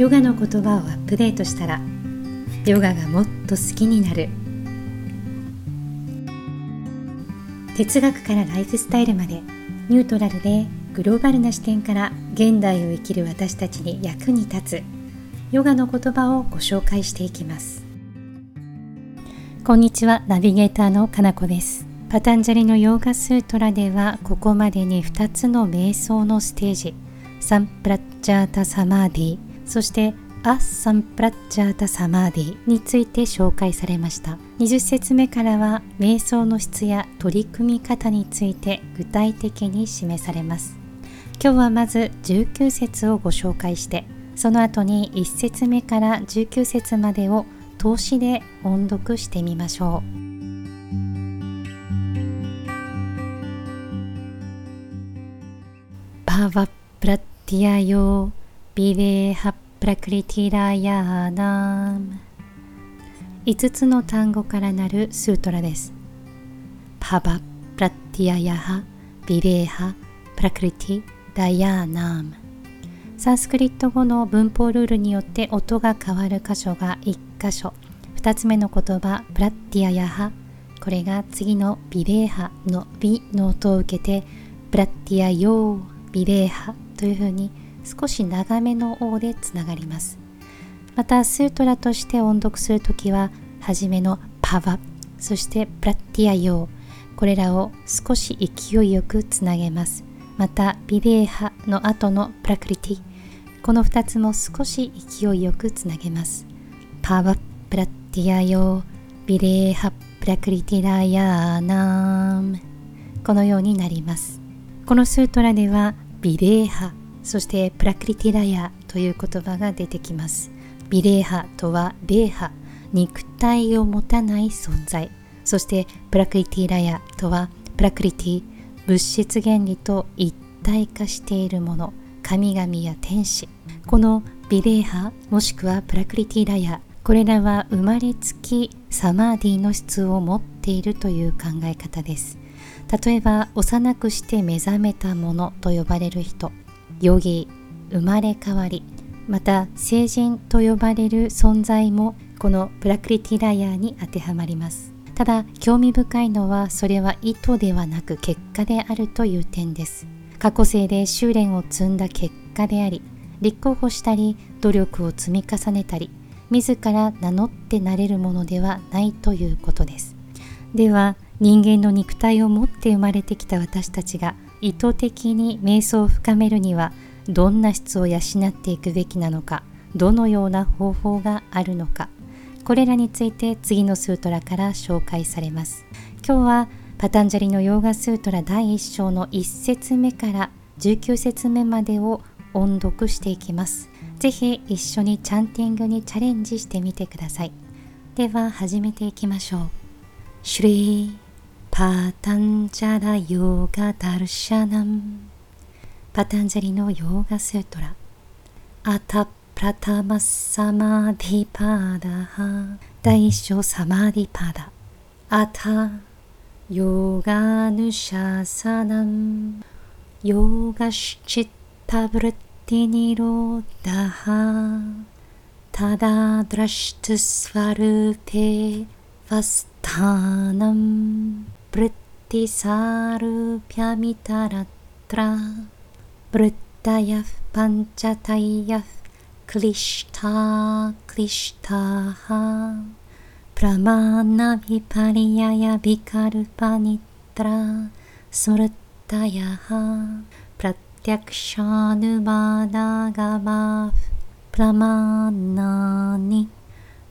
ヨガの言葉をアップデートしたらヨガがもっと好きになる。哲学からライフスタイルまでニュートラルでグローバルな視点から現代を生きる私たちに役に立つヨガの言葉をご紹介していきます。こんにちはナビゲーターのかなこです。パタンジャリのヨーガスートラではここまでに2つの瞑想のステージ。サンプラッチャータサマーディ。そしてアッサンプラッチャータサマーディについて紹介されました。20節目からは瞑想の質や取り組み方について具体的に示されます。今日はまず19節をご紹介してその後に1節目から19節までを投資で音読してみましょう。バープラティアヨビレーハプラクリティラヤーナーム。5つの単語からなるスートラです。パバプラティアヤハビレーハプラクリティダヤーナム。サンスクリット語の文法ルールによって音が変わる箇所が1箇所。2つ目の言葉プラッティアヤハ。これが次のビレーハのビの音を受けてプラッティアヨービレーハというふうに少し長めの王でつながります。またスートラとして音読するときは初めのパワそしてプラッティアヨーこれらを少し勢いよくつなげます。またビレーハの後のプラクリティこの2つも少し勢いよくつなげます。パワプラッティアヨビレーハプラクリティラヤーナーム。このようになります。このスートラではビレーハそしてプラクリティラヤという言葉が出てきます。ビレーハとはレーハ肉体を持たない存在。そしてプラクリティラヤとはプラクリティ物質原理と一体化しているもの。神々や天使。このビレーハもしくはプラクリティラヤ。これらは生まれつきサマーディの質を持っているという考え方です。例えば幼くして目覚めたものと呼ばれる人。ヨギ生まれ変わりまた成人と呼ばれる存在もこのプラクリティラヤーに当てはまります。ただ興味深いのはそれは意図ではなく結果であるという点です。過去生で修練を積んだ結果であり立候補したり努力を積み重ねたり自ら名乗ってなれるものではないということです。では人間の肉体を持って生まれてきた私たちが意図的に瞑想を深めるにはどんな質を養っていくべきなのかどのような方法があるのかこれらについて次のスートラから紹介されます今日はパタンジャリのヨーガスートラ第1章の1節目から19節目までを音読していきます。ぜひ一緒にチャンティングにチャレンジしてみてください。では始めていきましょう。シュリーパタンジャラヨガダルシャナム。パタンジャリのヨーガセトラアタプラタマサマディパダハ。第一章サマディパダ。アタヨガヌシャサナム。ヨガシチッタブルティニロダハ。タダドラシトゥスワルペファスタナム。Prittisarupyamitaratra Vrittayah panchatayah klishta klishtaha Pramana vipariyaya vikalpanitra smrttayaha Pratyakshanubadagabah pramanani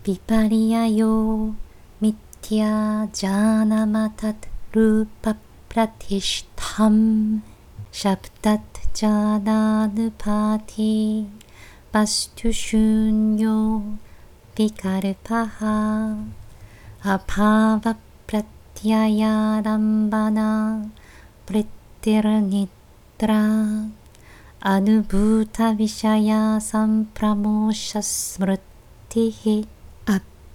vipariyaya त्याजानमथत् रूपप्रतिष्ठं शब्दत् जानानुपाधि वस्तुशून्यो विकल्पः अभावप्रत्ययारम्भना वृत्तिर्निद्रा। अनुभूतविषया सम्प्रमोषस्मृतिः।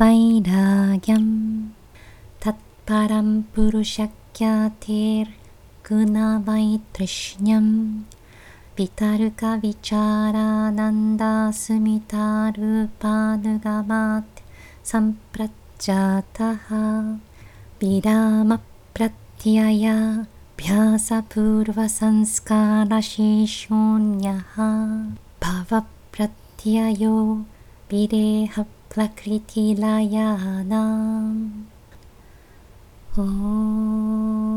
वैराग्यं तत्परं पुरुषख्यातेर्गुणवैतृष्ण्यं वितर्कविचारानन्दास्मितारूपानुगमात् सम्प्रजातः विरामप्रत्ययाभ्यासपूर्वसंस्कारशेषोऽन्यः भवप्रत्ययो विरेह प्रकृतिलयानाम् ॐ